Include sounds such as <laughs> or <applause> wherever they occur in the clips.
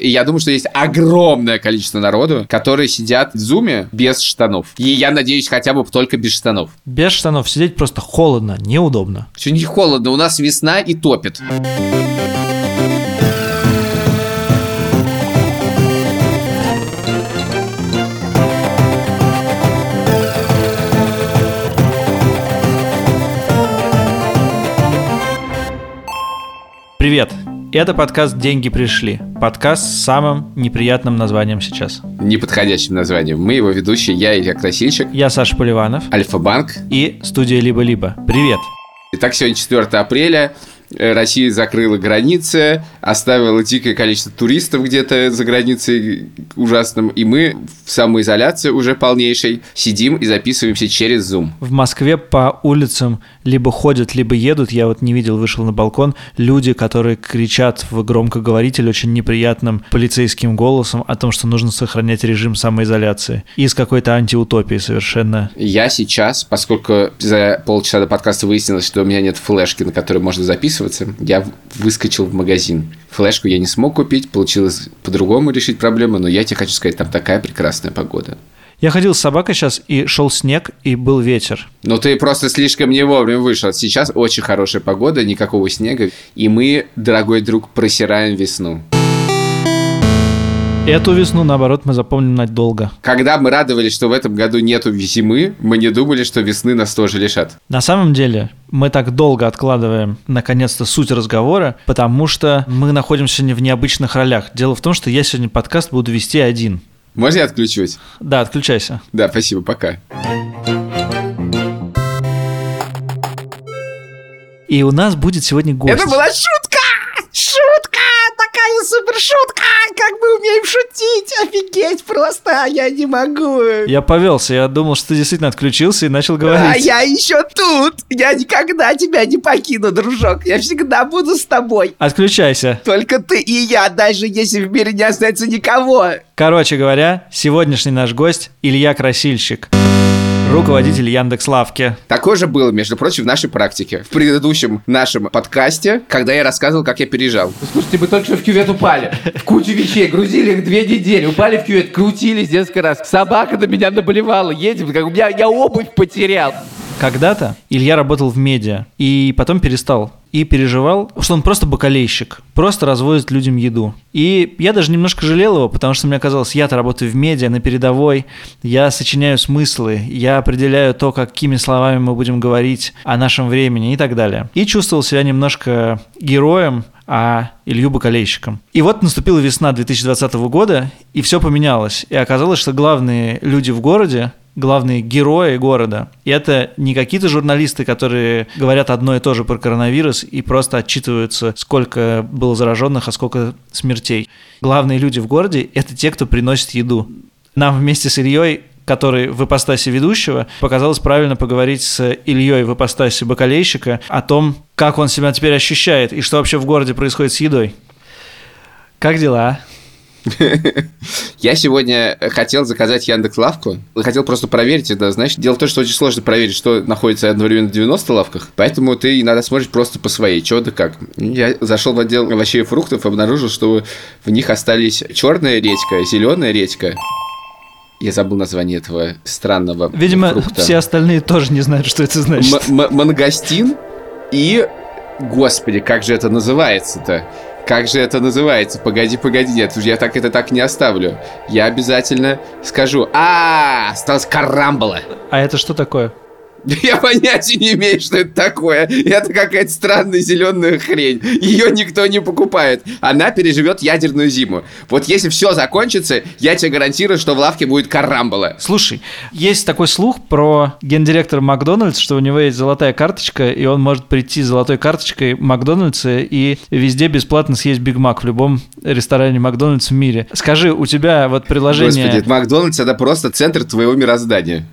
И я думаю, что есть огромное количество народу, которые сидят в зуме без штанов. И я надеюсь, хотя бы только без штанов. Без штанов сидеть просто холодно, неудобно. Все не холодно, у нас весна и топит. Привет! Это подкаст «Деньги пришли». Подкаст с самым неприятным названием сейчас. Неподходящим названием. Мы его ведущие, я Илья Красильщик, Я Саша Поливанов Альфа-банк. и студия «Либо-либо». Привет! Итак, сегодня 4 апреля. Э, Россия закрыла границы, оставила дикое количество туристов где-то за границей ужасным, и мы в самоизоляции уже полнейшей сидим и записываемся через Zoom. В Москве по улицам либо ходят, либо едут, я вот не видел, вышел на балкон, люди, которые кричат в громкоговоритель очень неприятным полицейским голосом о том, что нужно сохранять режим самоизоляции. Из какой-то антиутопии совершенно. Я сейчас, поскольку за полчаса до подкаста выяснилось, что у меня нет флешки, на которой можно записываться, я выскочил в магазин. Флешку я не смог купить, получилось по-другому решить проблему, но я тебе хочу сказать, там такая прекрасная погода. Я ходил с собакой сейчас, и шел снег, и был ветер. Но ты просто слишком не вовремя вышел. Сейчас очень хорошая погода, никакого снега. И мы, дорогой друг, просираем весну. Эту весну, наоборот, мы запомним надолго. Когда мы радовались, что в этом году нету зимы, мы не думали, что весны нас тоже лишат. На самом деле, мы так долго откладываем, наконец-то, суть разговора, потому что мы находимся сегодня в необычных ролях. Дело в том, что я сегодня подкаст буду вести один. Можно я отключусь? Да, отключайся. Да, спасибо, пока. И у нас будет сегодня гость. Это была шутка! Шутка! Такая супер шутка! Как мы умеем шутить! Офигеть просто! Я не могу! Я повелся, я думал, что ты действительно отключился и начал А говорить. я еще тут! Я никогда тебя не покину, дружок! Я всегда буду с тобой! Отключайся. Только ты и я, даже если в мире не остается никого. Короче говоря, сегодняшний наш гость Илья Красильщик, руководитель Яндекс Лавки. Такое же было, между прочим, в нашей практике. В предыдущем нашем подкасте, когда я рассказывал, как я переезжал. Слушайте, мы только что в кювет упали. В кучу вещей, грузили их две недели. Упали в кювет, крутились несколько раз. Собака на меня наболевала. Едем, как у меня, я обувь потерял. Когда-то Илья работал в медиа и потом перестал. И переживал, что он просто бакалейщик, просто развозит людям еду. И я даже немножко жалел его, потому что мне казалось, я-то работаю в медиа, на передовой, я сочиняю смыслы, я определяю то, какими словами мы будем говорить о нашем времени и так далее. И чувствовал себя немножко героем, а Илью бакалейщиком. И вот наступила весна 2020 года, и все поменялось. И оказалось, что главные люди в городе главные герои города. И это не какие-то журналисты, которые говорят одно и то же про коронавирус и просто отчитываются, сколько было зараженных, а сколько смертей. Главные люди в городе – это те, кто приносит еду. Нам вместе с Ильей который в ипостаси ведущего, показалось правильно поговорить с Ильей в ипостаси бакалейщика о том, как он себя теперь ощущает и что вообще в городе происходит с едой. Как дела? <laughs> Я сегодня хотел заказать Яндекс Лавку. Хотел просто проверить это, знаешь. Дело в том, что очень сложно проверить, что находится одновременно в 90 лавках. Поэтому ты иногда смотришь просто по своей, что да как. Я зашел в отдел овощей и фруктов, обнаружил, что в них остались черная редька, зеленая редька. Я забыл название этого странного Видимо, фрукта. все остальные тоже не знают, что это значит. М- м- мангостин и... Господи, как же это называется-то? Как же это называется? Погоди, погоди, нет, я так это так не оставлю. Я обязательно скажу. А, осталось карамбола. А это что такое? <laughs> Я понятия не имею, что это такое. Это какая-то странная зеленая хрень. Ее никто не покупает. Она переживет ядерную зиму. Вот если все закончится, я тебе гарантирую, что в лавке будет карамбола. Слушай, есть такой слух про гендиректора Макдональдс, что у него есть золотая карточка, и он может прийти с золотой карточкой Макдональдса и везде бесплатно съесть Биг Мак в любом ресторане Макдональдс в мире. Скажи, у тебя вот приложение... Господи, Макдональдс это просто центр твоего мироздания.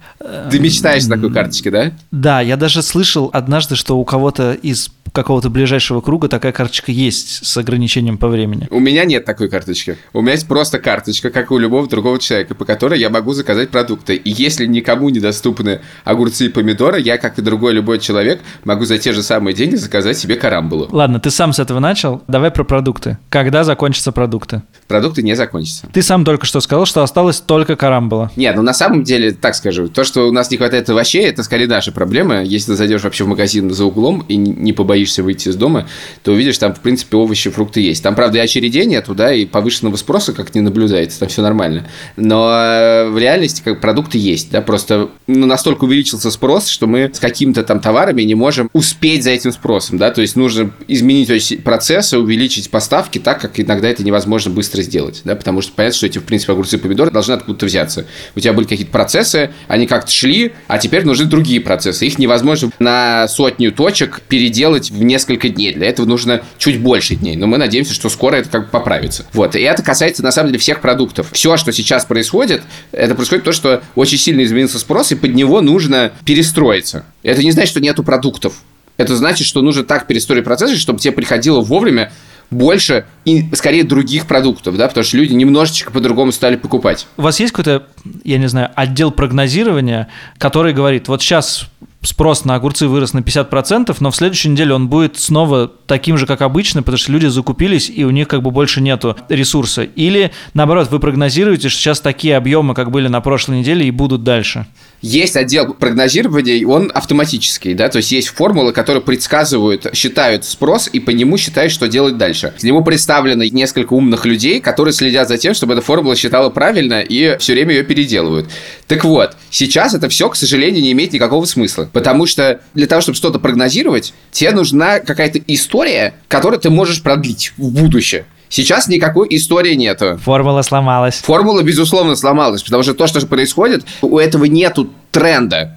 Ты мечтаешь о такой карточке, да? Да, я даже слышал однажды, что у кого-то из какого-то ближайшего круга такая карточка есть с ограничением по времени. У меня нет такой карточки. У меня есть просто карточка, как у любого другого человека, по которой я могу заказать продукты. И если никому недоступны огурцы и помидоры, я, как и другой любой человек, могу за те же самые деньги заказать себе карамбулу. Ладно, ты сам с этого начал. Давай про продукты. Когда закончатся продукты? Продукты не закончатся. Ты сам только что сказал, что осталось только карамбула. Нет, ну на самом деле, так скажу, то, что у нас не хватает овощей, это скорее наша проблема. Если ты зайдешь вообще в магазин за углом и не побоишься боишься выйти из дома, то увидишь, там, в принципе, овощи, фрукты есть. Там, правда, и очередей нету, да, и повышенного спроса как не наблюдается, там все нормально. Но э, в реальности как продукты есть, да, просто ну, настолько увеличился спрос, что мы с какими-то там товарами не можем успеть за этим спросом, да, то есть нужно изменить процессы, увеличить поставки так, как иногда это невозможно быстро сделать, да, потому что понятно, что эти, в принципе, огурцы и помидоры должны откуда-то взяться. У тебя были какие-то процессы, они как-то шли, а теперь нужны другие процессы. Их невозможно на сотню точек переделать в несколько дней. Для этого нужно чуть больше дней. Но мы надеемся, что скоро это как бы поправится. Вот. И это касается, на самом деле, всех продуктов. Все, что сейчас происходит, это происходит то, что очень сильно изменился спрос, и под него нужно перестроиться. Это не значит, что нету продуктов. Это значит, что нужно так перестроить процессы, чтобы тебе приходило вовремя больше и скорее других продуктов, да, потому что люди немножечко по-другому стали покупать. У вас есть какой-то, я не знаю, отдел прогнозирования, который говорит, вот сейчас спрос на огурцы вырос на 50%, но в следующей неделе он будет снова таким же, как обычно, потому что люди закупились, и у них как бы больше нету ресурса. Или, наоборот, вы прогнозируете, что сейчас такие объемы, как были на прошлой неделе, и будут дальше? Есть отдел прогнозирования, он автоматический, да, то есть есть формулы, которые предсказывают, считают спрос и по нему считают, что делать дальше. К нему представлены несколько умных людей, которые следят за тем, чтобы эта формула считала правильно и все время ее переделывают. Так вот, сейчас это все, к сожалению, не имеет никакого смысла, потому что для того, чтобы что-то прогнозировать, тебе нужна какая-то история, которую ты можешь продлить в будущее. Сейчас никакой истории нету. Формула сломалась. Формула, безусловно, сломалась, потому что то, что происходит, у этого нету тренда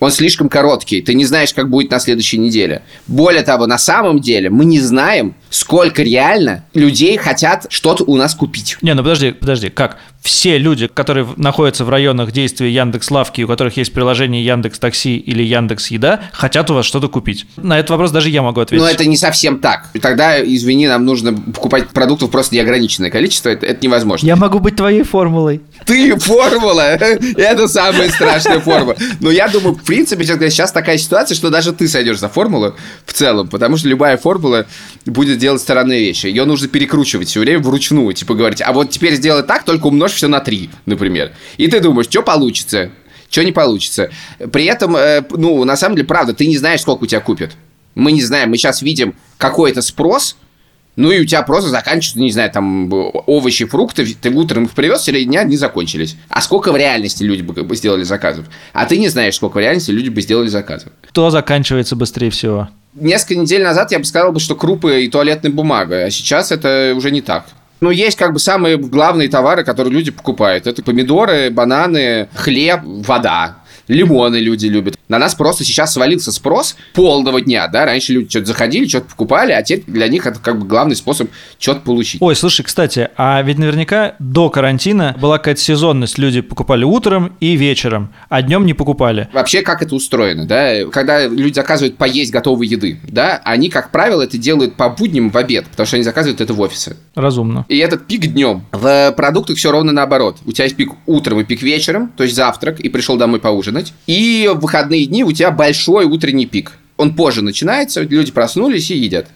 он слишком короткий, ты не знаешь, как будет на следующей неделе. Более того, на самом деле мы не знаем, сколько реально людей хотят что-то у нас купить. Не, ну подожди, подожди, как? Все люди, которые находятся в районах действия Яндекс Лавки, у которых есть приложение Яндекс Такси или Яндекс Еда, хотят у вас что-то купить. На этот вопрос даже я могу ответить. Но это не совсем так. Тогда, извини, нам нужно покупать продуктов просто неограниченное количество, это, это невозможно. Я могу быть твоей формулой. Ты формула! <laughs> Это самая страшная формула. Но я думаю, в принципе, сейчас такая ситуация, что даже ты сойдешь за формулу в целом, потому что любая формула будет делать странные вещи. Ее нужно перекручивать все время вручную, типа говорить, а вот теперь сделай так, только умножь все на 3, например. И ты думаешь, что получится? Что не получится. При этом, э, ну, на самом деле, правда, ты не знаешь, сколько у тебя купят. Мы не знаем, мы сейчас видим какой-то спрос, ну и у тебя просто заканчиваются, не знаю, там овощи, фрукты, ты утром их привез, в дня не закончились. А сколько в реальности люди бы сделали заказов? А ты не знаешь, сколько в реальности люди бы сделали заказов. Кто заканчивается быстрее всего? Несколько недель назад я бы сказал, что крупы и туалетная бумага, а сейчас это уже не так. Ну, есть как бы самые главные товары, которые люди покупают. Это помидоры, бананы, хлеб, вода. Лимоны люди любят. На нас просто сейчас свалился спрос полного дня, да, раньше люди что-то заходили, что-то покупали, а теперь для них это как бы главный способ что-то получить. Ой, слушай, кстати, а ведь наверняка до карантина была какая-то сезонность, люди покупали утром и вечером, а днем не покупали. Вообще, как это устроено, да, когда люди заказывают поесть готовой еды, да, они, как правило, это делают по будням в обед, потому что они заказывают это в офисы. Разумно. И этот пик днем. В продуктах все ровно наоборот. У тебя есть пик утром и пик вечером, то есть завтрак, и пришел домой поужинать ужинать. И в выходные дни у тебя большой утренний пик. Он позже начинается, люди проснулись и едят.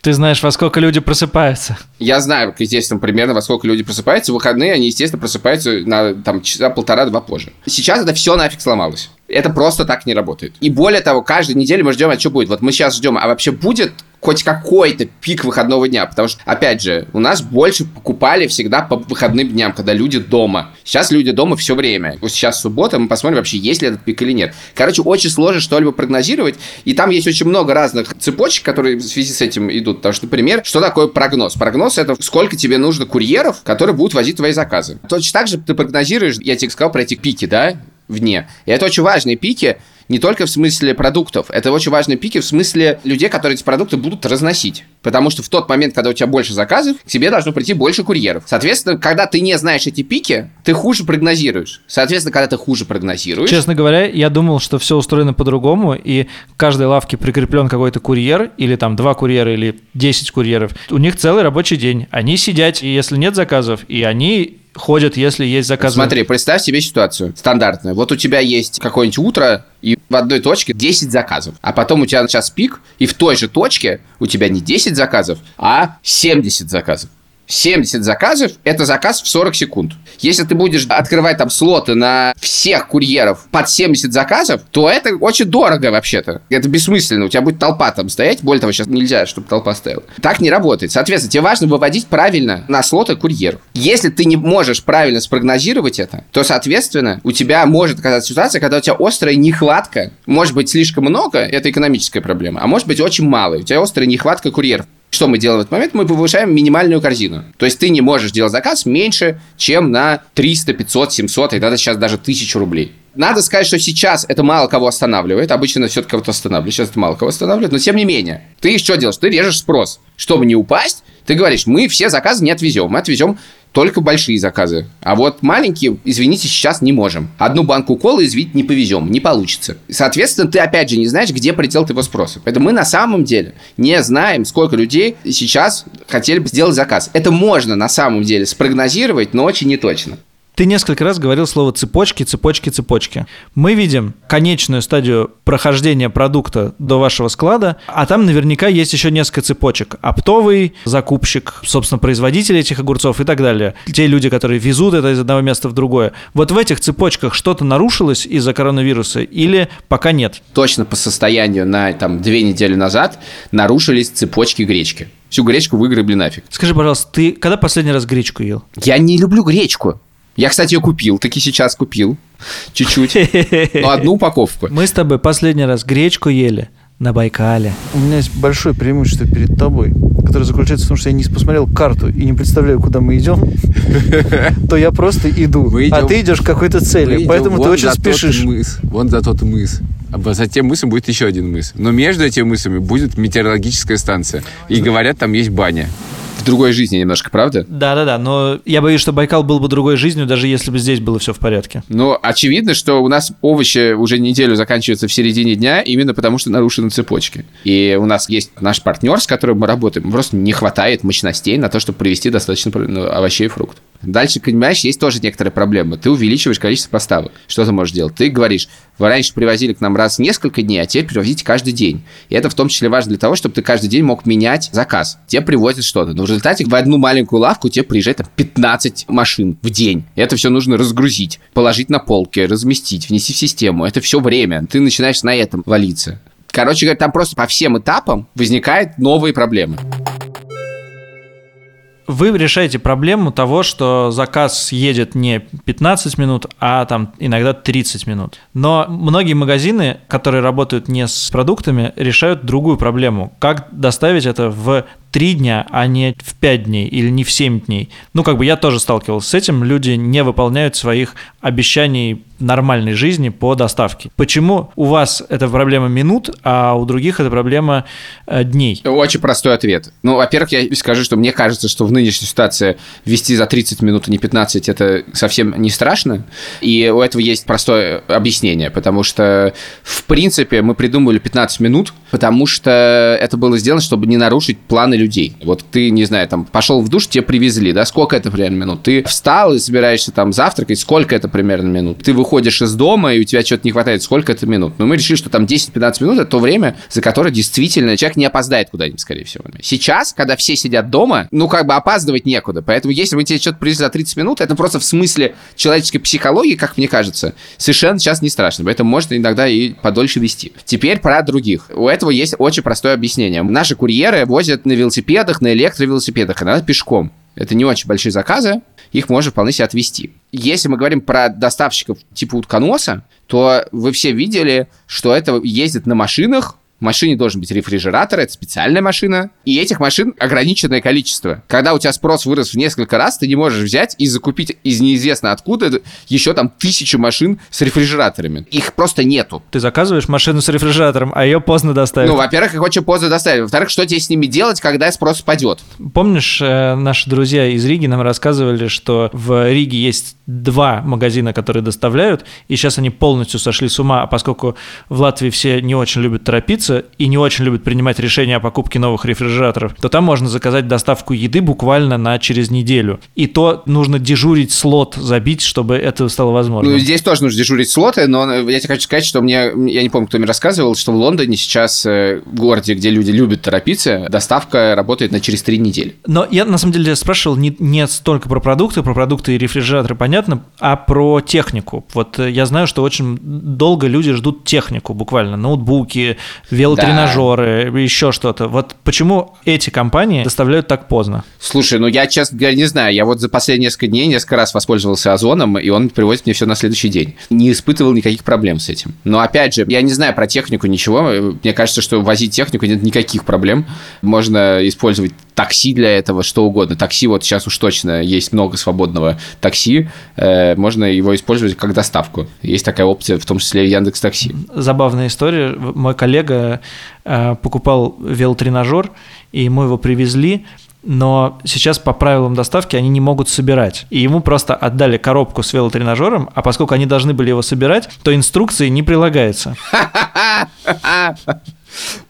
Ты знаешь, во сколько люди просыпаются? Я знаю, естественно, примерно во сколько люди просыпаются. В выходные они, естественно, просыпаются на там, часа полтора-два позже. Сейчас это все нафиг сломалось. Это просто так не работает. И более того, каждую неделю мы ждем, а что будет. Вот мы сейчас ждем, а вообще будет хоть какой-то пик выходного дня, потому что, опять же, у нас больше покупали всегда по выходным дням, когда люди дома. Сейчас люди дома все время. Вот сейчас суббота, мы посмотрим вообще, есть ли этот пик или нет. Короче, очень сложно что-либо прогнозировать, и там есть очень много разных цепочек, которые в связи с этим идут. Потому что, например, что такое прогноз? Прогноз — это сколько тебе нужно курьеров, которые будут возить твои заказы. Точно так же ты прогнозируешь, я тебе сказал про эти пики, да, вне. И это очень важные пики, Не только в смысле продуктов. Это очень важные пики в смысле людей, которые эти продукты будут разносить. Потому что в тот момент, когда у тебя больше заказов, к тебе должно прийти больше курьеров. Соответственно, когда ты не знаешь эти пики, ты хуже прогнозируешь. Соответственно, когда ты хуже прогнозируешь... Честно говоря, я думал, что все устроено по-другому, и к каждой лавке прикреплен какой-то курьер, или там два курьера, или 10 курьеров. У них целый рабочий день. Они сидят, и если нет заказов, и они ходят, если есть заказы. Смотри, представь себе ситуацию стандартную. Вот у тебя есть какое-нибудь утро, и в одной точке 10 заказов. А потом у тебя час пик, и в той же точке у тебя не 10 заказов, а 70 заказов. 70 заказов – это заказ в 40 секунд. Если ты будешь открывать там слоты на всех курьеров под 70 заказов, то это очень дорого вообще-то. Это бессмысленно. У тебя будет толпа там стоять. Более того, сейчас нельзя, чтобы толпа стояла. Так не работает. Соответственно, тебе важно выводить правильно на слоты курьеров. Если ты не можешь правильно спрогнозировать это, то, соответственно, у тебя может оказаться ситуация, когда у тебя острая нехватка. Может быть, слишком много – это экономическая проблема, а может быть, очень мало. У тебя острая нехватка курьеров. Что мы делаем в этот момент? Мы повышаем минимальную корзину. То есть ты не можешь делать заказ меньше, чем на 300, 500, 700, и иногда сейчас даже 1000 рублей. Надо сказать, что сейчас это мало кого останавливает. Обычно все-таки кого-то останавливает. Сейчас это мало кого останавливает. Но тем не менее, ты что делаешь? Ты режешь спрос. Чтобы не упасть, ты говоришь, мы все заказы не отвезем. Мы отвезем только большие заказы. А вот маленькие, извините, сейчас не можем. Одну банку колы, извините, не повезем, не получится. Соответственно, ты опять же не знаешь, где предел твоего спроса. Поэтому мы на самом деле не знаем, сколько людей сейчас хотели бы сделать заказ. Это можно на самом деле спрогнозировать, но очень неточно. Ты несколько раз говорил слово цепочки, цепочки, цепочки. Мы видим конечную стадию прохождения продукта до вашего склада, а там наверняка есть еще несколько цепочек. Оптовый, закупщик, собственно, производитель этих огурцов и так далее. Те люди, которые везут это из одного места в другое. Вот в этих цепочках что-то нарушилось из-за коронавируса или пока нет? Точно по состоянию на там две недели назад нарушились цепочки гречки. Всю гречку выгребли нафиг. Скажи, пожалуйста, ты когда последний раз гречку ел? Я не люблю гречку. Я, кстати, ее купил, таки сейчас купил. Чуть-чуть. Но одну <laughs> упаковку. Мы с тобой последний раз гречку ели на Байкале. У меня есть большое преимущество перед тобой, которое заключается в том, что я не посмотрел карту и не представляю, куда мы идем, <laughs> то я просто иду, а ты идешь к какой-то цели, поэтому ты очень спешишь. Вон за тот мыс. А за тем мысом будет еще один мыс. Но между этими мысами будет метеорологическая станция. И говорят, там есть баня в другой жизни немножко, правда? Да-да-да, но я боюсь, что Байкал был бы другой жизнью, даже если бы здесь было все в порядке. Ну, очевидно, что у нас овощи уже неделю заканчиваются в середине дня, именно потому что нарушены цепочки. И у нас есть наш партнер, с которым мы работаем, просто не хватает мощностей на то, чтобы привезти достаточно ну, овощей и фруктов. Дальше, понимаешь, есть тоже некоторые проблемы. Ты увеличиваешь количество поставок. Что ты можешь делать? Ты говоришь, вы раньше привозили к нам раз в несколько дней, а теперь привозите каждый день. И это в том числе важно для того, чтобы ты каждый день мог менять заказ. Тебе привозят что-то. Но в результате в одну маленькую лавку тебе приезжает там, 15 машин в день. Это все нужно разгрузить, положить на полки, разместить, внести в систему. Это все время. Ты начинаешь на этом валиться. Короче говоря, там просто по всем этапам возникают новые проблемы вы решаете проблему того, что заказ едет не 15 минут, а там иногда 30 минут. Но многие магазины, которые работают не с продуктами, решают другую проблему. Как доставить это в три дня, а не в пять дней или не в семь дней. Ну, как бы я тоже сталкивался с этим. Люди не выполняют своих обещаний нормальной жизни по доставке. Почему у вас это проблема минут, а у других это проблема э, дней? Очень простой ответ. Ну, во-первых, я скажу, что мне кажется, что в нынешней ситуации вести за 30 минут, а не 15, это совсем не страшно. И у этого есть простое объяснение, потому что, в принципе, мы придумали 15 минут, потому что это было сделано, чтобы не нарушить планы людей. Вот ты, не знаю, там, пошел в душ, тебе привезли, да, сколько это примерно минут? Ты встал и собираешься там завтракать, сколько это примерно минут? Ты выходишь из дома, и у тебя что-то не хватает, сколько это минут? Но мы решили, что там 10-15 минут – это то время, за которое действительно человек не опоздает куда-нибудь, скорее всего. Сейчас, когда все сидят дома, ну, как бы опаздывать некуда. Поэтому если мы тебе что-то привезли за 30 минут, это просто в смысле человеческой психологии, как мне кажется, совершенно сейчас не страшно. Поэтому можно иногда и подольше вести. Теперь про других. У этого есть очень простое объяснение. Наши курьеры возят на велосипедах, на электровелосипедах, иногда пешком. Это не очень большие заказы, их можно вполне себе отвести. Если мы говорим про доставщиков типа утконоса, то вы все видели, что это ездит на машинах В машине должен быть рефрижератор, это специальная машина, и этих машин ограниченное количество. Когда у тебя спрос вырос в несколько раз, ты не можешь взять и закупить из неизвестно откуда еще там тысячу машин с рефрижераторами. Их просто нету. Ты заказываешь машину с рефрижератором, а ее поздно доставят. Ну, во-первых, их очень поздно доставят. Во-вторых, что тебе с ними делать, когда спрос падет? Помнишь, э, наши друзья из Риги нам рассказывали, что в Риге есть два магазина, которые доставляют, и сейчас они полностью сошли с ума, а поскольку в Латвии все не очень любят торопиться и не очень любят принимать решения о покупке новых рефрижераторов, то там можно заказать доставку еды буквально на через неделю. И то нужно дежурить слот забить, чтобы это стало возможно. Ну, здесь тоже нужно дежурить слоты, но я тебе хочу сказать, что мне, я не помню, кто мне рассказывал, что в Лондоне сейчас, э, в городе, где люди любят торопиться, доставка работает на через три недели. Но я, на самом деле, спрашивал не, не столько про продукты, про продукты и рефрижераторы, понятно, а про технику. Вот э, я знаю, что очень долго люди ждут технику, буквально, ноутбуки, велотренажеры, да. еще что-то. Вот почему эти компании доставляют так поздно? Слушай, ну я, честно говоря, не знаю. Я вот за последние несколько дней несколько раз воспользовался Озоном, и он привозит мне все на следующий день. Не испытывал никаких проблем с этим. Но опять же, я не знаю про технику ничего. Мне кажется, что возить технику нет никаких проблем. Можно использовать такси для этого, что угодно. Такси вот сейчас уж точно есть много свободного такси, э, можно его использовать как доставку. Есть такая опция, в том числе Яндекс Такси. Забавная история. Мой коллега э, покупал велотренажер, и ему его привезли, но сейчас по правилам доставки они не могут собирать. И ему просто отдали коробку с велотренажером, а поскольку они должны были его собирать, то инструкции не прилагается. <laughs>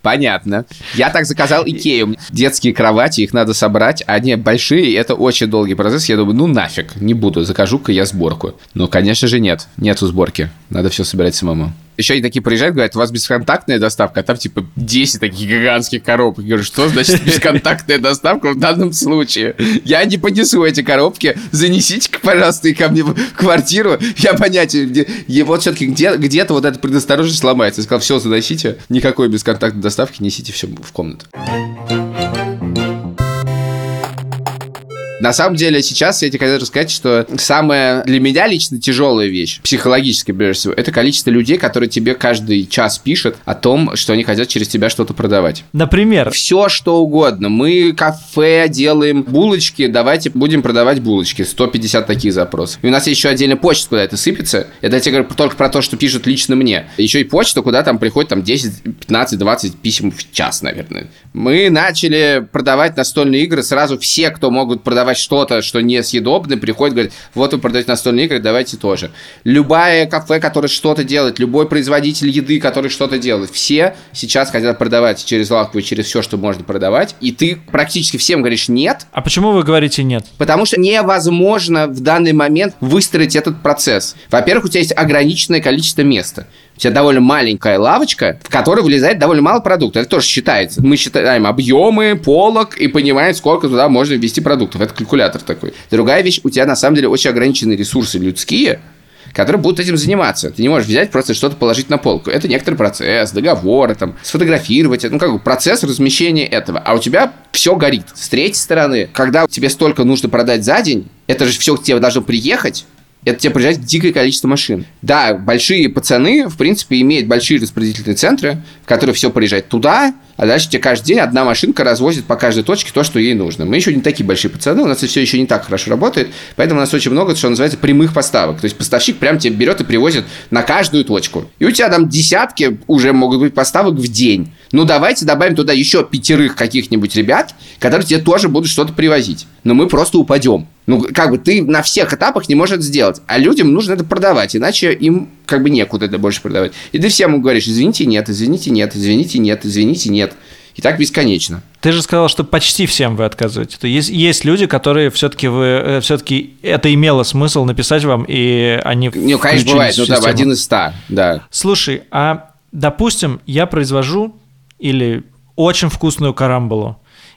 Понятно. Я так заказал Икею. Детские кровати, их надо собрать. Они большие, это очень долгий процесс. Я думаю, ну нафиг, не буду, закажу-ка я сборку. Но, конечно же, нет. Нету сборки. Надо все собирать самому. Еще они такие приезжают, говорят, у вас бесконтактная доставка, а там типа 10 таких гигантских коробок. Я говорю, что значит <laughs> бесконтактная доставка в данном случае? Я не понесу эти коробки, занесите пожалуйста, их ко мне в квартиру. Я понятия, где... И вот все-таки где, где-то вот эта предосторожность ломается. Я сказал, все, заносите, никакой бесконтактной доставки, несите все в комнату. На самом деле, сейчас я тебе хочу сказать, что самая для меня лично тяжелая вещь, психологически, прежде всего, это количество людей, которые тебе каждый час пишут о том, что они хотят через тебя что-то продавать. Например? Все, что угодно. Мы кафе делаем булочки, давайте будем продавать булочки. 150 таких запросов. И у нас есть еще отдельная почта, куда это сыпется. Это я тебе говорю только про то, что пишут лично мне. Еще и почта, куда там приходит там 10, 15, 20 писем в час, наверное. Мы начали продавать настольные игры. Сразу все, кто могут продавать продавать что-то, что несъедобно, приходит, говорит, вот вы продаете настольные игры, давайте тоже. Любая кафе, которое что-то делает, любой производитель еды, который что-то делает, все сейчас хотят продавать через лавку и через все, что можно продавать, и ты практически всем говоришь нет. А почему вы говорите нет? Потому что невозможно в данный момент выстроить этот процесс. Во-первых, у тебя есть ограниченное количество места у тебя довольно маленькая лавочка, в которой вылезает довольно мало продуктов. Это тоже считается. Мы считаем объемы, полок и понимаем, сколько туда можно ввести продуктов. Это калькулятор такой. Другая вещь, у тебя на самом деле очень ограниченные ресурсы людские, которые будут этим заниматься. Ты не можешь взять просто что-то положить на полку. Это некоторый процесс, договоры, там, сфотографировать, ну, как бы процесс размещения этого. А у тебя все горит. С третьей стороны, когда тебе столько нужно продать за день, это же все к тебе должно приехать, это тебе приезжает дикое количество машин. Да, большие пацаны, в принципе, имеют большие распределительные центры, в которые все приезжает туда, а дальше тебе каждый день одна машинка развозит по каждой точке то, что ей нужно. Мы еще не такие большие пацаны, у нас все еще не так хорошо работает, поэтому у нас очень много, что называется, прямых поставок. То есть поставщик прям тебе берет и привозит на каждую точку. И у тебя там десятки уже могут быть поставок в день. Ну, давайте добавим туда еще пятерых каких-нибудь ребят, которые тебе тоже будут что-то привозить. Но мы просто упадем. Ну, как бы ты на всех этапах не можешь это сделать. А людям нужно это продавать, иначе им как бы некуда это больше продавать. И ты всем говоришь, извините, нет, извините, нет, извините, нет, извините, нет. И так бесконечно. Ты же сказал, что почти всем вы отказываете. То есть есть люди, которые все-таки вы э, все-таки это имело смысл написать вам, и они Ну, конечно, бывает, ну там один из ста, да. Слушай, а допустим, я произвожу или очень вкусную карамбулу,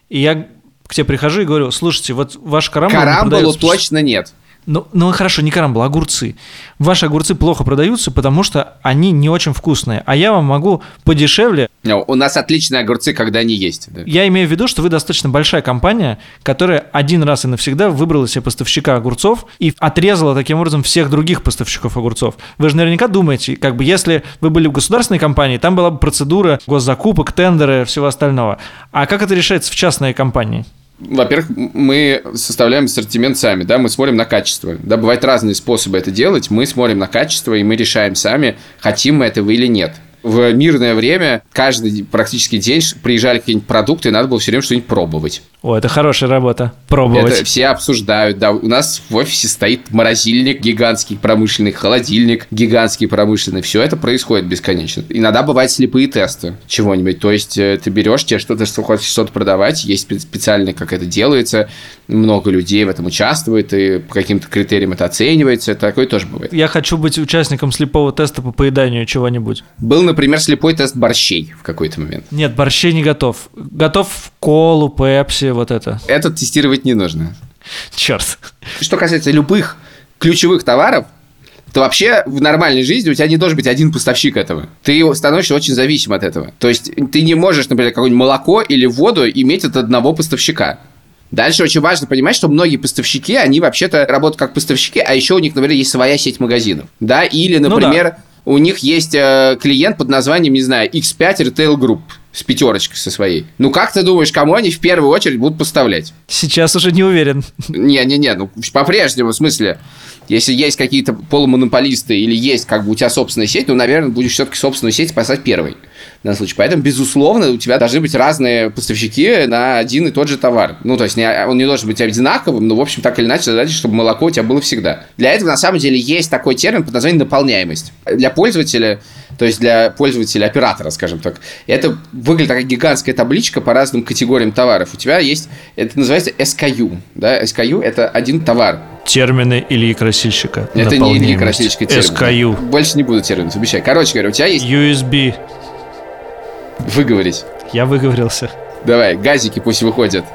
и я к тебе прихожу и говорю, слушайте, вот ваш карамбула Карамбулу продается... точно нет. Ну, ну хорошо, не карамбл, огурцы. Ваши огурцы плохо продаются, потому что они не очень вкусные. А я вам могу подешевле... No, у нас отличные огурцы, когда они есть. Да. Я имею в виду, что вы достаточно большая компания, которая один раз и навсегда выбрала себе поставщика огурцов и отрезала таким образом всех других поставщиков огурцов. Вы же наверняка думаете, как бы если вы были в государственной компании, там была бы процедура госзакупок, тендеры, всего остального. А как это решается в частной компании? Во-первых, мы составляем ассортимент сами, да, мы смотрим на качество. Да, бывают разные способы это делать. Мы смотрим на качество, и мы решаем сами, хотим мы этого или нет в мирное время каждый практически день приезжали какие-нибудь продукты, и надо было все время что-нибудь пробовать. О, это хорошая работа. Пробовать. Это все обсуждают, да. У нас в офисе стоит морозильник гигантский промышленный, холодильник гигантский промышленный. Все это происходит бесконечно. Иногда бывают слепые тесты чего-нибудь. То есть э, ты берешь, тебе что-то, что хочешь что-то продавать, есть специально, как это делается, много людей в этом участвует, и по каким-то критериям это оценивается. Такое тоже бывает. Я хочу быть участником слепого теста по поеданию чего-нибудь. Был, например, слепой тест борщей в какой-то момент. Нет, борщей не готов. Готов колу, пепси, вот это. Это тестировать не нужно. Черт. Что касается любых ключевых товаров, то вообще в нормальной жизни у тебя не должен быть один поставщик этого. Ты становишься очень зависим от этого. То есть ты не можешь, например, какое-нибудь молоко или воду иметь от одного поставщика. Дальше очень важно понимать, что многие поставщики, они вообще-то работают как поставщики, а еще у них, например, есть своя сеть магазинов. Да, или, например, ну да. У них есть э, клиент под названием, не знаю, X5 Retail Group с пятерочкой со своей. Ну, как ты думаешь, кому они в первую очередь будут поставлять? Сейчас уже не уверен. Не-не-не, ну, по-прежнему, в смысле, если есть какие-то полумонополисты или есть как бы у тебя собственная сеть, ну, наверное, будешь все-таки собственную сеть спасать первой на случай. Поэтому, безусловно, у тебя должны быть разные поставщики на один и тот же товар. Ну, то есть не, он не должен быть одинаковым, но, в общем, так или иначе, задача, чтобы молоко у тебя было всегда. Для этого, на самом деле, есть такой термин под названием наполняемость. Для пользователя, то есть для пользователя оператора, скажем так, это выглядит как гигантская табличка по разным категориям товаров. У тебя есть, это называется SKU. Да? SKU – это один товар. Термины Ильи Красильщика. Это не Ильи Красильщика термин. SKU. Больше не буду терминов обещаю. Короче говоря, у тебя есть... USB. Выговорить. Я выговорился. Давай, газики пусть выходят.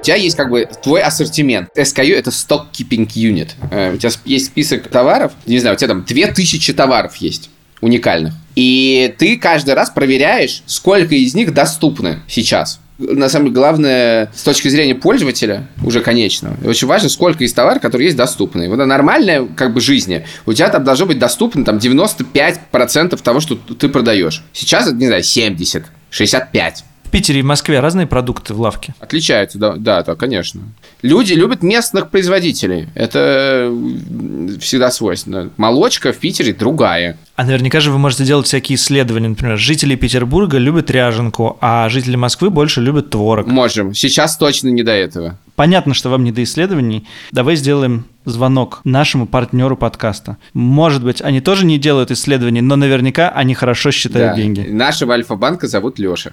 У тебя есть как бы твой ассортимент. SKU – это Stock Keeping Unit. Э, у тебя есть список товаров, не знаю, у тебя там 2000 товаров есть уникальных. И ты каждый раз проверяешь, сколько из них доступны сейчас на самом деле, главное, с точки зрения пользователя, уже конечного, очень важно, сколько из товаров, которые есть доступны. Вот нормальная, как бы, жизни, у тебя там должно быть доступно там 95% того, что ты продаешь. Сейчас не знаю, 70, 65. В Питере и Москве разные продукты в лавке? Отличаются, да, да, да, конечно. Люди любят местных производителей. Это всегда свойственно. Молочка в Питере другая. А наверняка же вы можете делать всякие исследования. Например, жители Петербурга любят ряженку, а жители Москвы больше любят творог. Можем. Сейчас точно не до этого. Понятно, что вам не до исследований. Давай сделаем звонок нашему партнеру подкаста. Может быть, они тоже не делают исследований, но наверняка они хорошо считают да. деньги. Нашего Альфа-банка зовут Леша.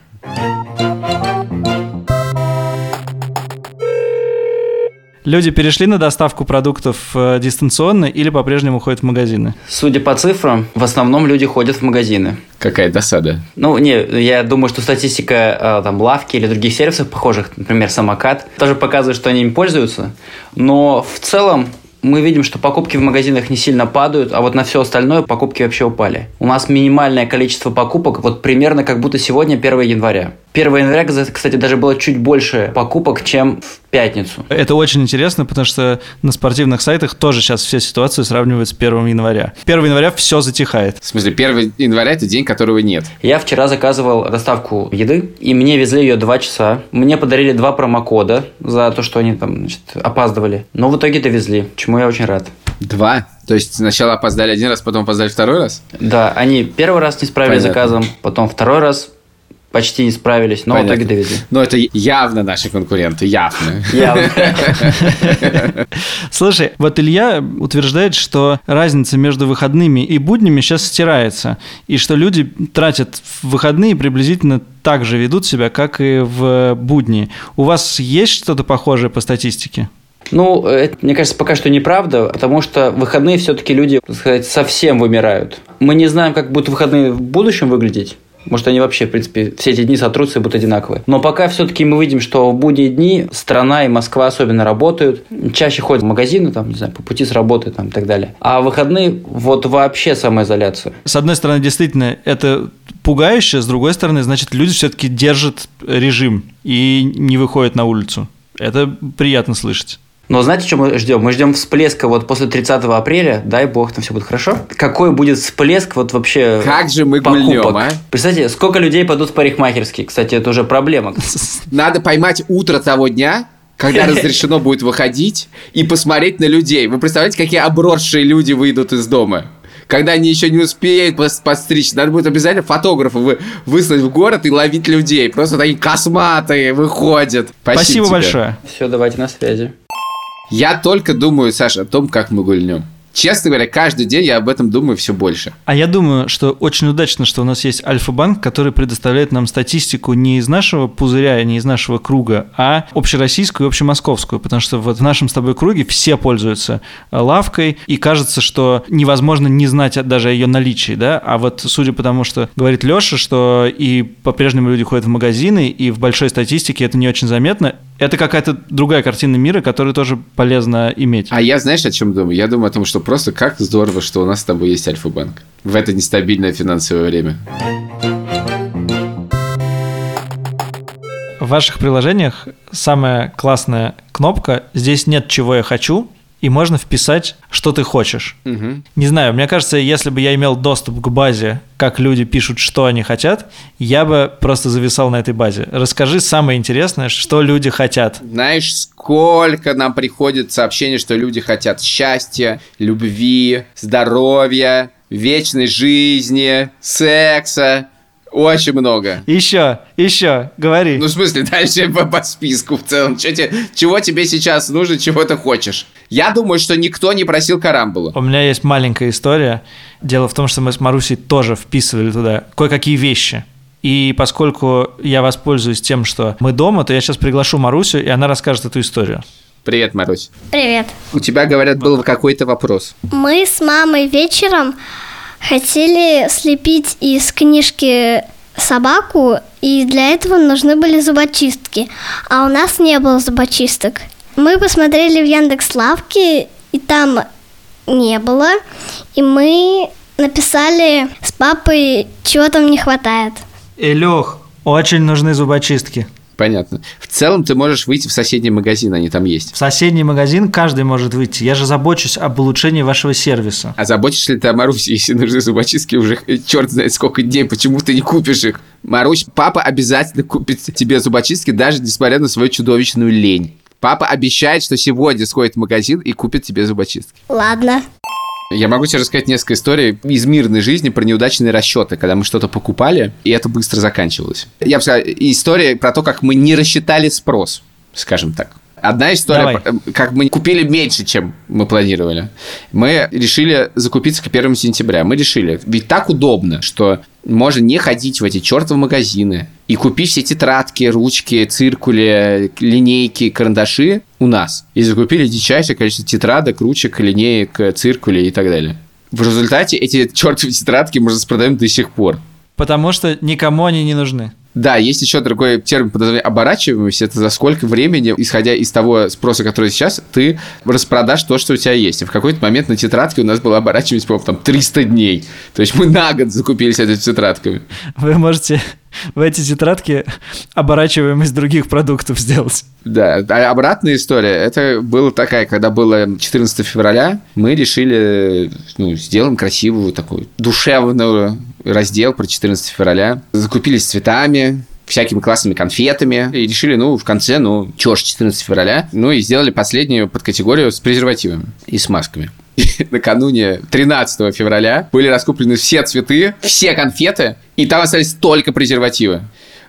Люди перешли на доставку продуктов э, дистанционно или по-прежнему ходят в магазины? Судя по цифрам, в основном люди ходят в магазины. Какая досада. Ну, не, я думаю, что статистика э, там лавки или других сервисов похожих, например, самокат, тоже показывает, что они им пользуются. Но в целом мы видим, что покупки в магазинах не сильно падают, а вот на все остальное покупки вообще упали. У нас минимальное количество покупок, вот примерно как будто сегодня 1 января. 1 января, кстати, даже было чуть больше покупок, чем в пятницу. Это очень интересно, потому что на спортивных сайтах тоже сейчас все ситуации сравнивают с 1 января. 1 января все затихает. В смысле, 1 января – это день, которого нет? Я вчера заказывал доставку еды, и мне везли ее 2 часа. Мне подарили два промокода за то, что они там значит, опаздывали. Но в итоге довезли, чему я очень рад. Два? То есть сначала опоздали один раз, потом опоздали второй раз? Да, они первый раз не справились с заказом, потом второй раз почти не справились, но Понятно. в итоге довезли. Но это явно наши конкуренты, явно. Явно. <laughs> Слушай, вот Илья утверждает, что разница между выходными и буднями сейчас стирается, и что люди тратят выходные приблизительно так же ведут себя, как и в будни. У вас есть что-то похожее по статистике? Ну, это, мне кажется, пока что неправда, потому что выходные все-таки люди, так сказать, совсем вымирают. Мы не знаем, как будут выходные в будущем выглядеть, Может, они вообще, в принципе, все эти дни сотрутся и будут одинаковые. Но пока все-таки мы видим, что в будние дни страна и Москва особенно работают. Чаще ходят в магазины, там, не знаю, по пути с работы там, и так далее. А выходные вот вообще самоизоляция. С одной стороны, действительно, это пугающе, с другой стороны, значит, люди все-таки держат режим и не выходят на улицу. Это приятно слышать. Но знаете, что мы ждем? Мы ждем всплеска вот после 30 апреля, дай бог, там все будет хорошо. Какой будет всплеск вот вообще Как же мы покупок? гульнем, а? Представьте, сколько людей пойдут в парикмахерский. Кстати, это уже проблема. Надо поймать утро того дня, когда <laughs> разрешено будет выходить, и посмотреть на людей. Вы представляете, какие обросшие люди выйдут из дома? Когда они еще не успеют подстричь, надо будет обязательно фотографа вы, выслать в город и ловить людей. Просто такие косматые выходят. Спасибо, тебе. большое. Все, давайте на связи. Я только думаю, Саша, о том, как мы гульнем. Честно говоря, каждый день я об этом думаю все больше. А я думаю, что очень удачно, что у нас есть Альфа-банк, который предоставляет нам статистику не из нашего пузыря, не из нашего круга, а общероссийскую и общемосковскую, потому что вот в нашем с тобой круге все пользуются э, лавкой, и кажется, что невозможно не знать даже о ее наличии, да, а вот судя по тому, что говорит Леша, что и по-прежнему люди ходят в магазины, и в большой статистике это не очень заметно, это какая-то другая картина мира, которую тоже полезно иметь. А я знаешь, о чем думаю? Я думаю о том, что просто как здорово, что у нас с тобой есть Альфа-банк в это нестабильное финансовое время. В ваших приложениях самая классная кнопка «Здесь нет чего я хочу», и можно вписать, что ты хочешь. Мгм. Не знаю, мне кажется, если бы я имел доступ к базе, как люди пишут, что они хотят, я бы просто зависал на этой базе. Расскажи самое интересное, что люди хотят. Знаешь, сколько нам приходит сообщений, что люди хотят счастья, любви, здоровья, вечной жизни, секса. Очень много. Еще, еще, говори. Ну, в смысле, дальше по, по списку в целом. Чё те- чего тебе сейчас нужно, чего ты хочешь? Я думаю, что никто не просил карамбулу. У меня есть маленькая история. Дело в том, что мы с Марусей тоже вписывали туда кое-какие вещи. И поскольку я воспользуюсь тем, что мы дома, то я сейчас приглашу Марусю, и она расскажет эту историю. Привет, Марусь. Привет. У тебя, говорят, был какой-то вопрос. Мы с мамой вечером хотели слепить из книжки собаку, и для этого нужны были зубочистки, а у нас не было зубочисток. Мы посмотрели в Яндекс Лавке, и там не было, и мы написали с папой, чего там не хватает. Илюх, очень нужны зубочистки. Понятно. В целом ты можешь выйти в соседний магазин, они там есть. В соседний магазин каждый может выйти. Я же забочусь об улучшении вашего сервиса. А заботишься ли ты о Марусе, если нужны зубочистки уже черт знает сколько дней, почему ты не купишь их? Марусь, папа обязательно купит тебе зубочистки, даже несмотря на свою чудовищную лень. Папа обещает, что сегодня сходит в магазин и купит тебе зубочистки. Ладно. Я могу тебе рассказать несколько историй из мирной жизни про неудачные расчеты, когда мы что-то покупали, и это быстро заканчивалось. Я бы сказал, история про то, как мы не рассчитали спрос, скажем так. Одна история, Давай. про- как мы купили меньше, чем мы планировали. Мы решили закупиться к 1 сентября. Мы решили, ведь так удобно, что можно не ходить в эти чертовы магазины и купить все тетрадки, ручки, циркули, линейки, карандаши у нас. И закупили дичайшее количество тетрадок, ручек, линеек, циркулей и так далее. В результате эти чертовы тетрадки мы распродаем до сих пор. Потому что никому они не нужны. Да, есть еще другой термин под названием оборачиваемость. Это за сколько времени, исходя из того спроса, который сейчас, ты распродашь то, что у тебя есть. И в какой-то момент на тетрадке у нас была оборачиваемость, по-моему, там 300 дней. То есть мы на год закупились этими тетрадками. Вы можете в эти тетрадки оборачиваемость других продуктов сделать. Да, а обратная история, это была такая, когда было 14 февраля, мы решили, ну, сделаем красивую такую душевную раздел про 14 февраля. Закупились цветами, всякими классными конфетами и решили, ну, в конце, ну, чё ж, 14 февраля, ну, и сделали последнюю подкатегорию с презервативами и с масками. <laughs> И накануне 13 февраля были раскуплены все цветы, все конфеты, и там остались только презервативы.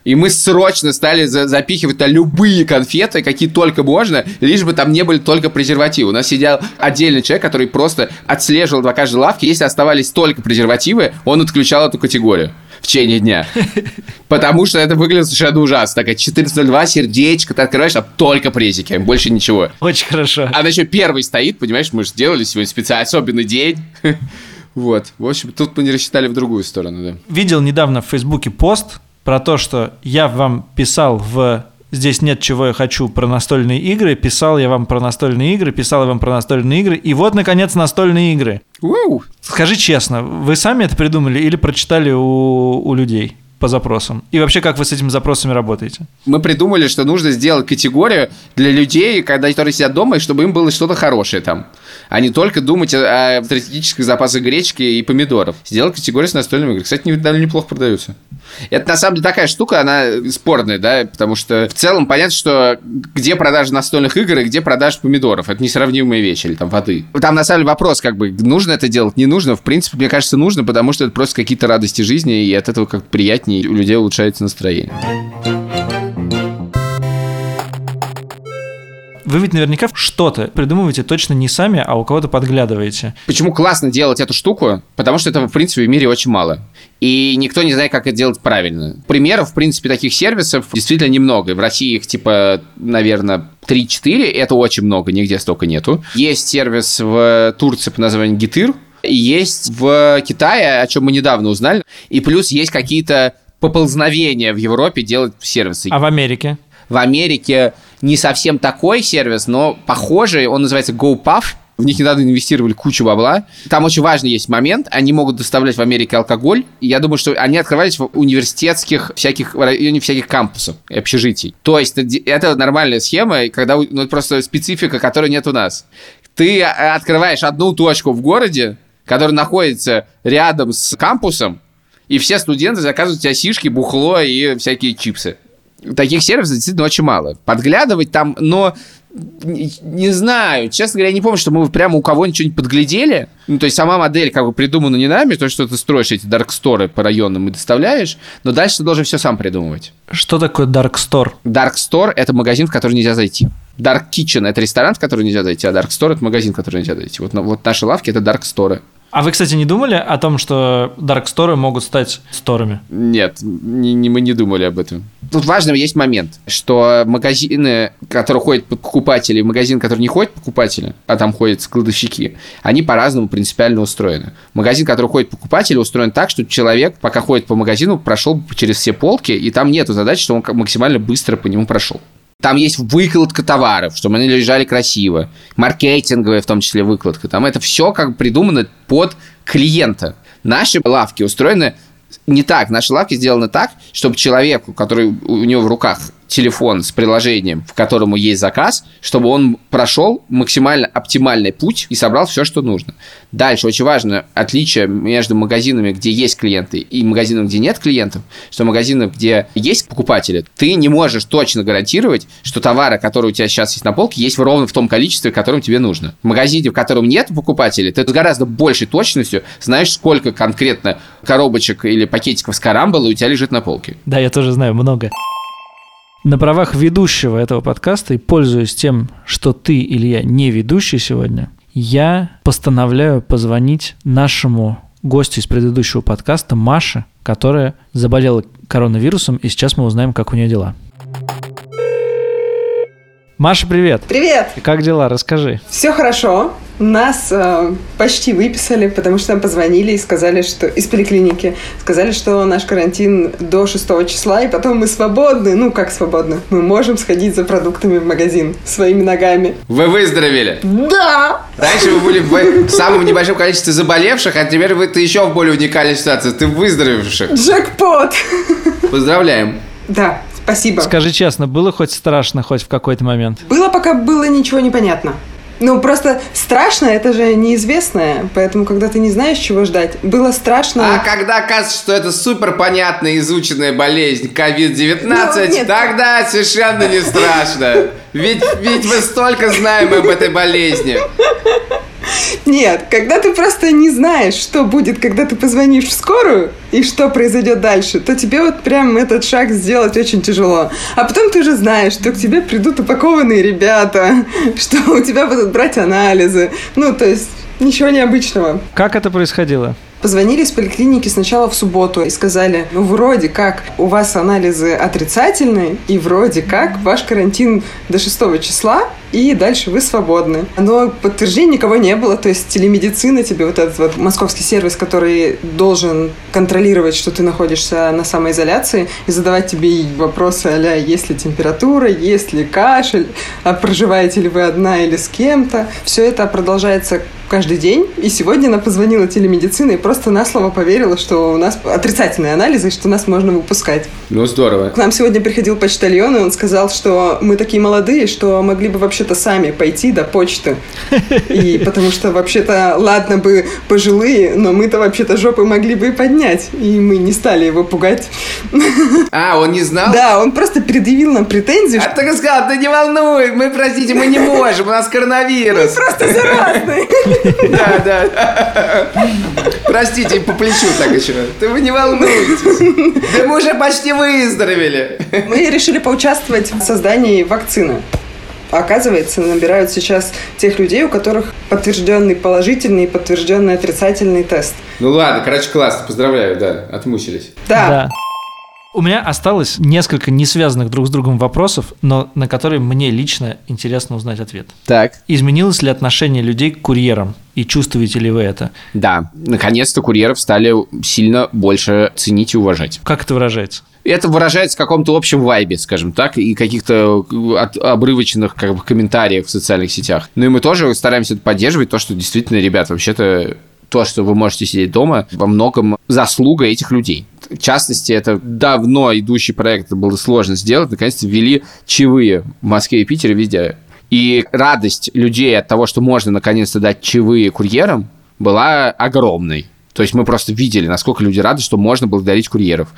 И мы срочно стали за- запихивать на любые конфеты, какие только можно, лишь бы там не были только презервативы. У нас сидел отдельный человек, который просто отслеживал до каждой лавки. Если оставались только презервативы, он отключал эту категорию в течение дня. Потому что это выглядит совершенно ужасно. Такая 14.02, сердечко, ты открываешь, а только презики, больше ничего. Очень хорошо. Она еще первый стоит, понимаешь, мы же сделали сегодня специально особенный день. <laughs> Вот. В общем, тут мы не рассчитали в другую сторону, да. Видел недавно в Фейсбуке пост про то, что я вам писал в здесь нет чего я хочу про настольные игры, писал я вам про настольные игры, писал я вам про настольные игры, и вот, наконец, настольные игры. Уау! Скажи честно, вы сами это придумали или прочитали у, у людей? по запросам? И вообще, как вы с этими запросами работаете? Мы придумали, что нужно сделать категорию для людей, когда которые сидят дома, и чтобы им было что-то хорошее там а не только думать о, о стратегических запасах гречки и помидоров. Сделать категорию с настольными играми. Кстати, довольно неплохо продаются. Это на самом деле такая штука, она спорная, да, потому что в целом понятно, что где продажа настольных игр и где продажа помидоров. Это несравнимые вещи или там воды. Там на самом деле вопрос, как бы, нужно это делать, не нужно. В принципе, мне кажется, нужно, потому что это просто какие-то радости жизни, и от этого как приятнее, у людей улучшается настроение. Вы ведь наверняка что-то придумываете точно не сами, а у кого-то подглядываете. Почему классно делать эту штуку? Потому что этого, в принципе, в мире очень мало. И никто не знает, как это делать правильно. Примеров, в принципе, таких сервисов действительно немного. В России их, типа, наверное, 3-4. Это очень много, нигде столько нету. Есть сервис в Турции под названием Гитыр. Есть в Китае, о чем мы недавно узнали. И плюс есть какие-то поползновения в Европе делать сервисы. А в Америке? В Америке не совсем такой сервис, но похожий, он называется GoPuff. В них недавно инвестировали кучу бабла. Там очень важный есть момент. Они могут доставлять в Америке алкоголь. И я думаю, что они открывались в университетских всяких, в районе всяких кампусов и общежитий. То есть это нормальная схема, когда ну, это просто специфика, которой нет у нас. Ты а, открываешь одну точку в городе, которая находится рядом с кампусом, и все студенты заказывают у тебя сишки, бухло и всякие чипсы таких сервисов действительно очень мало. Подглядывать там, но не, не знаю, честно говоря, я не помню, что мы прямо у кого-нибудь что-нибудь подглядели. Ну, то есть сама модель как бы придумана не нами, то, что ты строишь эти Dark Store по районам и доставляешь, но дальше ты должен все сам придумывать. Что такое Dark Store? Dark Store – это магазин, в который нельзя зайти. Dark Kitchen – это ресторан, в который нельзя зайти, а Dark Store – это магазин, в который нельзя зайти. Вот, вот наши лавки – это Dark Store. А вы, кстати, не думали о том, что Store могут стать сторами? Нет, не, не, мы не думали об этом. Тут важный есть момент, что магазины, которые ходят покупатели, магазин, который не ходит покупатели, а там ходят складовщики, они по-разному принципиально устроены. Магазин, который ходит покупатели, устроен так, что человек, пока ходит по магазину, прошел через все полки, и там нету задачи, что он максимально быстро по нему прошел. Там есть выкладка товаров, чтобы они лежали красиво. Маркетинговая, в том числе, выкладка. Там это все как придумано под клиента. Наши лавки устроены не так. Наши лавки сделаны так, чтобы человеку, который у него в руках телефон с приложением, в котором есть заказ, чтобы он прошел максимально оптимальный путь и собрал все, что нужно. Дальше очень важно отличие между магазинами, где есть клиенты, и магазинами, где нет клиентов, что магазины, где есть покупатели, ты не можешь точно гарантировать, что товары, которые у тебя сейчас есть на полке, есть ровно в том количестве, которым тебе нужно. В магазине, в котором нет покупателей, ты с гораздо большей точностью знаешь, сколько конкретно коробочек или пакетиков с карамболой у тебя лежит на полке. Да, я тоже знаю много. На правах ведущего этого подкаста и пользуясь тем, что ты, Илья, не ведущий сегодня, я постановляю позвонить нашему гостю из предыдущего подкаста Маше, которая заболела коронавирусом, и сейчас мы узнаем, как у нее дела. Маша, привет. Привет. Как дела? Расскажи. Все хорошо. Нас э, почти выписали, потому что нам позвонили и сказали, что из поликлиники сказали, что наш карантин до 6 числа, и потом мы свободны. Ну, как свободны? Мы можем сходить за продуктами в магазин своими ногами. Вы выздоровели? Да! Раньше вы были в самом небольшом количестве заболевших, а теперь вы, ты еще в более уникальной ситуации. Ты выздоровевших. Джекпот! Поздравляем. Да, Спасибо. Скажи честно, было хоть страшно, хоть в какой-то момент? Было, пока было ничего непонятно. Ну, просто страшно, это же неизвестное, поэтому, когда ты не знаешь, чего ждать, было страшно. А когда оказывается, что это супер понятная, изученная болезнь COVID-19, ну, тогда совершенно не страшно. Ведь, ведь мы столько знаем об этой болезни. Нет, когда ты просто не знаешь, что будет, когда ты позвонишь в скорую и что произойдет дальше, то тебе вот прям этот шаг сделать очень тяжело. А потом ты уже знаешь, что к тебе придут упакованные ребята, <laughs> что у тебя будут брать анализы. Ну, то есть ничего необычного. Как это происходило? Позвонили из поликлиники сначала в субботу и сказали, ну, вроде как у вас анализы отрицательные, и вроде как ваш карантин до 6 числа, и дальше вы свободны. Но подтверждений никого не было, то есть телемедицина тебе, вот этот вот московский сервис, который должен контролировать, что ты находишься на самоизоляции и задавать тебе вопросы а есть ли температура, есть ли кашель, а проживаете ли вы одна или с кем-то. Все это продолжается каждый день. И сегодня она позвонила телемедицина и просто на слово поверила, что у нас отрицательные анализы, и что нас можно выпускать. Ну, здорово. К нам сегодня приходил почтальон, и он сказал, что мы такие молодые, что могли бы вообще-то сами пойти до почты. И потому что вообще-то, ладно бы пожилые, но мы-то вообще-то жопы могли бы и поднять. И мы не стали его пугать. А, он не знал? Да, он просто предъявил нам претензии. А ты сказал, да не волнуй, мы, простите, мы не можем, у нас коронавирус. Мы просто заразные. Да, да. Простите, по плечу так еще. Да вы не волнуйтесь. Да мы уже почти выздоровели. Мы решили поучаствовать в создании вакцины. Оказывается, набирают сейчас тех людей, у которых подтвержденный положительный и подтвержденный отрицательный тест. Ну ладно, короче, классно, поздравляю, да, отмучились. Да. да. У меня осталось несколько не связанных друг с другом вопросов, но на которые мне лично интересно узнать ответ. Так. Изменилось ли отношение людей к курьерам? И чувствуете ли вы это? Да. Наконец-то курьеров стали сильно больше ценить и уважать. Как это выражается? это выражается в каком-то общем вайбе, скажем так, и каких-то обрывочных как бы, комментариях в социальных сетях. Ну и мы тоже стараемся это поддерживать, то, что действительно, ребят, вообще-то то, что вы можете сидеть дома, во многом заслуга этих людей. В частности, это давно идущий проект, было сложно сделать. Наконец-то ввели чаевые в Москве и Питере везде. И радость людей от того, что можно наконец-то дать чаевые курьерам, была огромной. То есть мы просто видели, насколько люди рады, что можно благодарить курьеров.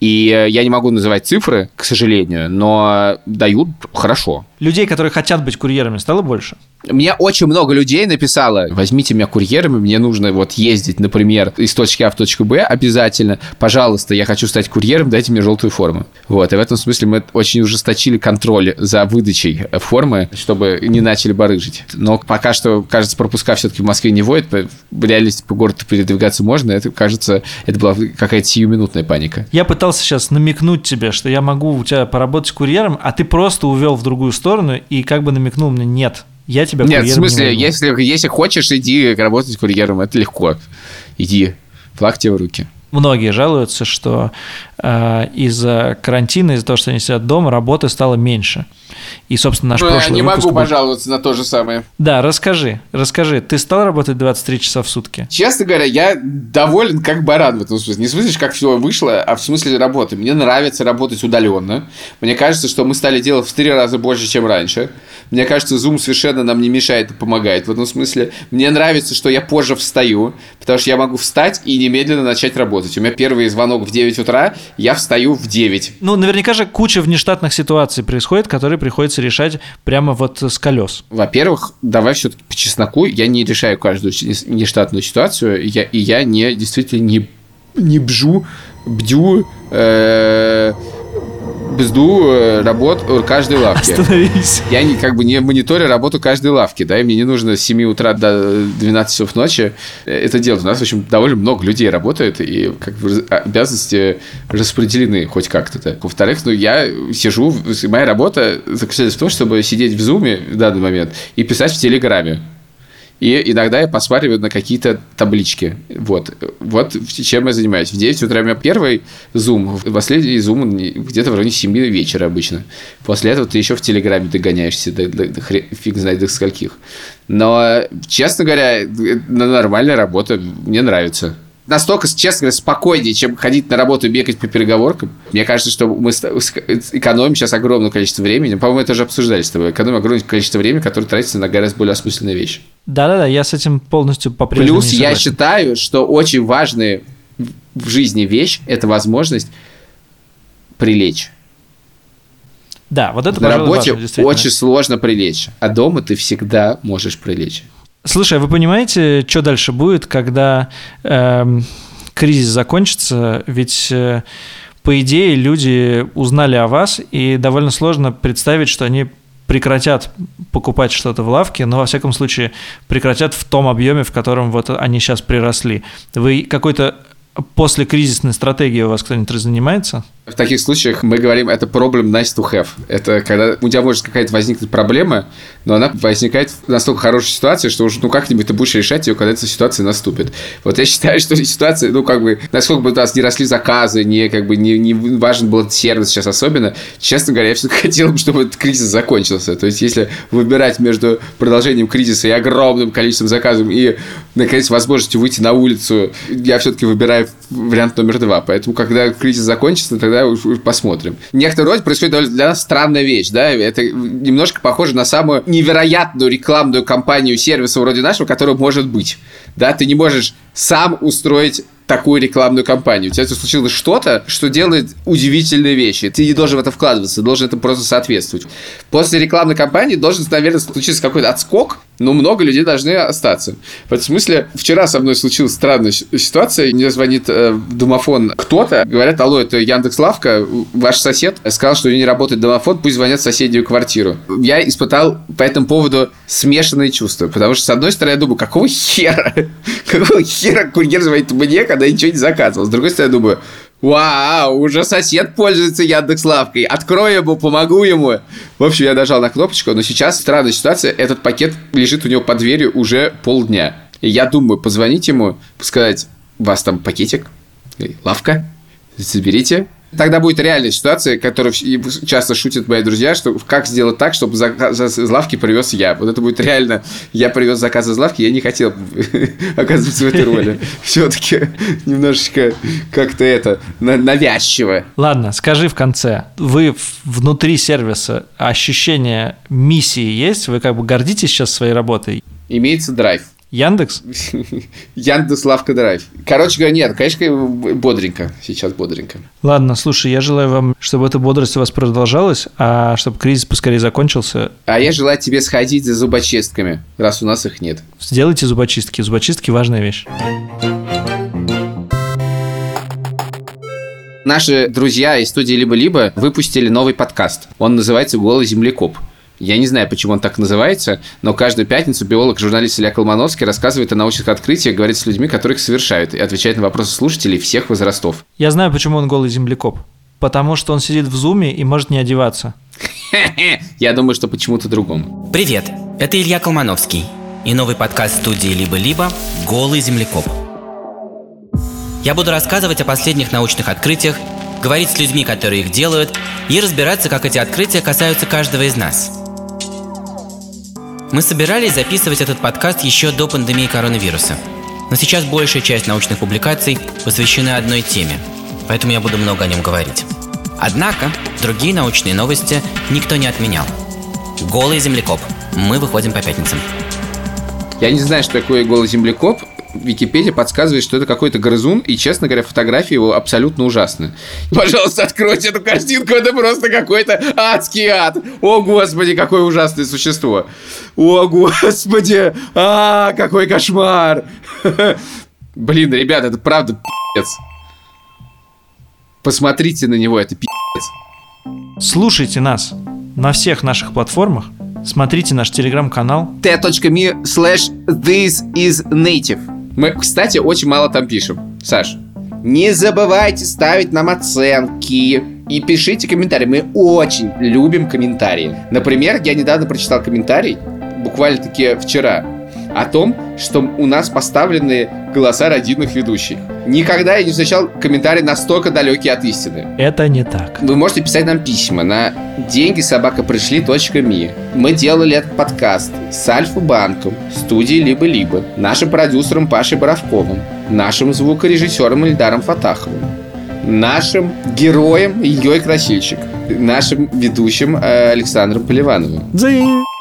И э, я не могу называть цифры, к сожалению, но дают хорошо. Людей, которые хотят быть курьерами, стало больше? Мне очень много людей написало, возьмите меня курьером, мне нужно вот ездить, например, из точки А в точку Б обязательно. Пожалуйста, я хочу стать курьером, дайте мне желтую форму. Вот, и в этом смысле мы очень ужесточили контроль за выдачей формы, чтобы не начали барыжить. Но пока что, кажется, пропуска все-таки в Москве не вводят, в реальности по городу передвигаться можно, это, кажется, это была какая-то сиюминутная паника. Я пытался сейчас намекнуть тебе, что я могу у тебя поработать курьером, а ты просто увел в другую сторону и как бы намекнул мне, нет, я тебя Нет, в смысле, не если, если хочешь, иди работать курьером, это легко. Иди, флаг тебе в руки. Многие жалуются, что э, из-за карантина, из-за того, что они сидят дома, работы стало меньше. И, собственно, наш ну, прошлый Я не могу будет... пожаловаться на то же самое. Да, расскажи, расскажи. Ты стал работать 23 часа в сутки? Честно говоря, я доволен как баран в этом смысле. Не в смысле, как все вышло, а в смысле работы. Мне нравится работать удаленно. Мне кажется, что мы стали делать в три раза больше, чем раньше. Мне кажется, Zoom совершенно нам не мешает и помогает в этом смысле. Мне нравится, что я позже встаю, потому что я могу встать и немедленно начать работать. У меня первый звонок в 9 утра, я встаю в 9. Ну, наверняка же куча внештатных ситуаций происходит, которые приходится решать прямо вот с колес. Во-первых, давай все-таки по чесноку, я не решаю каждую нештатную ситуацию, я, и я не действительно не, не бжу, бдю, э, бзду э, работ э, каждой лавки. Остановись. Я не, как бы не мониторю работу каждой лавки, да, и мне не нужно с 7 утра до 12 часов ночи это делать. У нас, в общем, довольно много людей работает, и как бы обязанности распределены хоть как-то. Да. Во-вторых, ну, я сижу, моя работа заключается в том, чтобы сидеть в зуме в данный момент и писать в Телеграме. И иногда я посматриваю на какие-то таблички. Вот. Вот чем я занимаюсь. В 9 утра у меня первый зум, последний зум где-то в районе 7 вечера обычно. После этого ты еще в Телеграме догоняешься, до, до, до, фиг знает до скольких. Но, честно говоря, нормальная работа, мне нравится настолько, честно говоря, спокойнее, чем ходить на работу и бегать по переговоркам. Мне кажется, что мы экономим сейчас огромное количество времени. По-моему, это уже обсуждали с тобой. Экономим огромное количество времени, которое тратится на гораздо более осмысленные вещи. Да-да-да, я с этим полностью по-прежнему Плюс я считаю, что очень важная в жизни вещь – это возможность прилечь. Да, вот это, На работе важно, очень сложно прилечь, а дома ты всегда можешь прилечь. Слушай, а вы понимаете, что дальше будет, когда э, кризис закончится? Ведь э, по идее люди узнали о вас, и довольно сложно представить, что они прекратят покупать что-то в лавке, но во всяком случае прекратят в том объеме, в котором вот они сейчас приросли. Вы какой-то после кризисной стратегии у вас кто-нибудь занимается? В таких случаях мы говорим, это problem nice to have. Это когда у тебя может какая-то возникнуть проблема, но она возникает в настолько хорошей ситуации, что уже ну как-нибудь ты будешь решать ее, когда эта ситуация наступит. Вот я считаю, <laughs> что ситуация, ну как бы, насколько бы у нас не росли заказы, не как бы не, не важен был сервис сейчас особенно, честно говоря, я все-таки <laughs> хотел бы, чтобы этот кризис закончился. То есть, если выбирать между продолжением кризиса и огромным количеством заказов и, наконец, возможностью выйти на улицу, я все-таки выбираю вариант номер два. Поэтому, когда кризис закончится, тогда посмотрим. В некотором роде происходит для нас странная вещь, да, это немножко похоже на самую невероятную рекламную кампанию сервиса вроде нашего, которая может быть. Да, ты не можешь сам устроить такую рекламную кампанию. У тебя случилось что-то, что делает удивительные вещи. Ты не должен в это вкладываться, должен это просто соответствовать. После рекламной кампании должен, наверное, случиться какой-то отскок, но много людей должны остаться. В этом смысле, вчера со мной случилась странная ситуация. Мне звонит э, домофон кто-то. Говорят, алло, это Яндекс Лавка, ваш сосед сказал, что у него не работает домофон, пусть звонят в соседнюю квартиру. Я испытал по этому поводу смешанные чувства, потому что, с одной стороны, я думаю, какого хера? <laughs> Какого хера курьер звонит мне, когда я ничего не заказывал? С другой стороны, я думаю, Вау, уже сосед пользуется Яндекс Лавкой. Открою ему, помогу ему. В общем, я нажал на кнопочку, но сейчас странная ситуация. Этот пакет лежит у него под дверью уже полдня. И я думаю, позвонить ему, сказать, у вас там пакетик, лавка, заберите, Тогда будет реальная ситуация, которую часто шутят мои друзья, что как сделать так, чтобы заказ из лавки привез я. Вот это будет реально. Я привез заказ из лавки, я не хотел <laughs> оказываться в этой роли. Все-таки немножечко как-то это навязчиво. Ладно, скажи в конце. Вы внутри сервиса ощущение миссии есть? Вы как бы гордитесь сейчас своей работой? Имеется драйв. Яндекс? Яндекс Лавка Драйв. Короче говоря, нет, конечно, бодренько. Сейчас бодренько. Ладно, слушай, я желаю вам, чтобы эта бодрость у вас продолжалась, а чтобы кризис поскорее закончился. А я желаю тебе сходить за зубочистками, раз у нас их нет. Сделайте зубочистки. Зубочистки – важная вещь. Наши друзья из студии «Либо-либо» выпустили новый подкаст. Он называется «Голый землекоп». Я не знаю, почему он так называется, но каждую пятницу биолог-журналист Илья Колмановский рассказывает о научных открытиях, говорит с людьми, которые их совершают, и отвечает на вопросы слушателей всех возрастов. Я знаю, почему он голый землекоп. Потому что он сидит в зуме и может не одеваться. <laughs> Я думаю, что почему-то другому. Привет, это Илья Колмановский и новый подкаст студии «Либо-либо» «Голый землекоп». Я буду рассказывать о последних научных открытиях, говорить с людьми, которые их делают, и разбираться, как эти открытия касаются каждого из нас – мы собирались записывать этот подкаст еще до пандемии коронавируса. Но сейчас большая часть научных публикаций посвящены одной теме, поэтому я буду много о нем говорить. Однако, другие научные новости никто не отменял. Голый землекоп. Мы выходим по пятницам. Я не знаю, что такое голый землекоп, Википедия подсказывает, что это какой-то грызун, и, честно говоря, фотографии его абсолютно ужасны. Пожалуйста, откройте эту картинку, это просто какой-то адский ад. О, господи, какое ужасное существо. О, господи, а, какой кошмар. Блин, ребята, это правда пи***ц. Посмотрите на него, это пи***ц. Слушайте нас на всех наших платформах. Смотрите наш телеграм-канал t.me slash this is native. Мы, кстати, очень мало там пишем. Саш, не забывайте ставить нам оценки и пишите комментарии. Мы очень любим комментарии. Например, я недавно прочитал комментарий, буквально-таки вчера, о том, что у нас поставлены голоса родильных ведущих. Никогда я не встречал комментарий настолько далекий от истины. Это не так. Вы можете писать нам письма на деньги собака пришли ми. Мы делали этот подкаст с Альфа-банком, студией «Либо-либо», нашим продюсером Пашей Боровковым, нашим звукорежиссером Ильдаром Фатаховым, нашим героем Ильей Красильщик, нашим ведущим э, Александром Поливановым. Дзинь!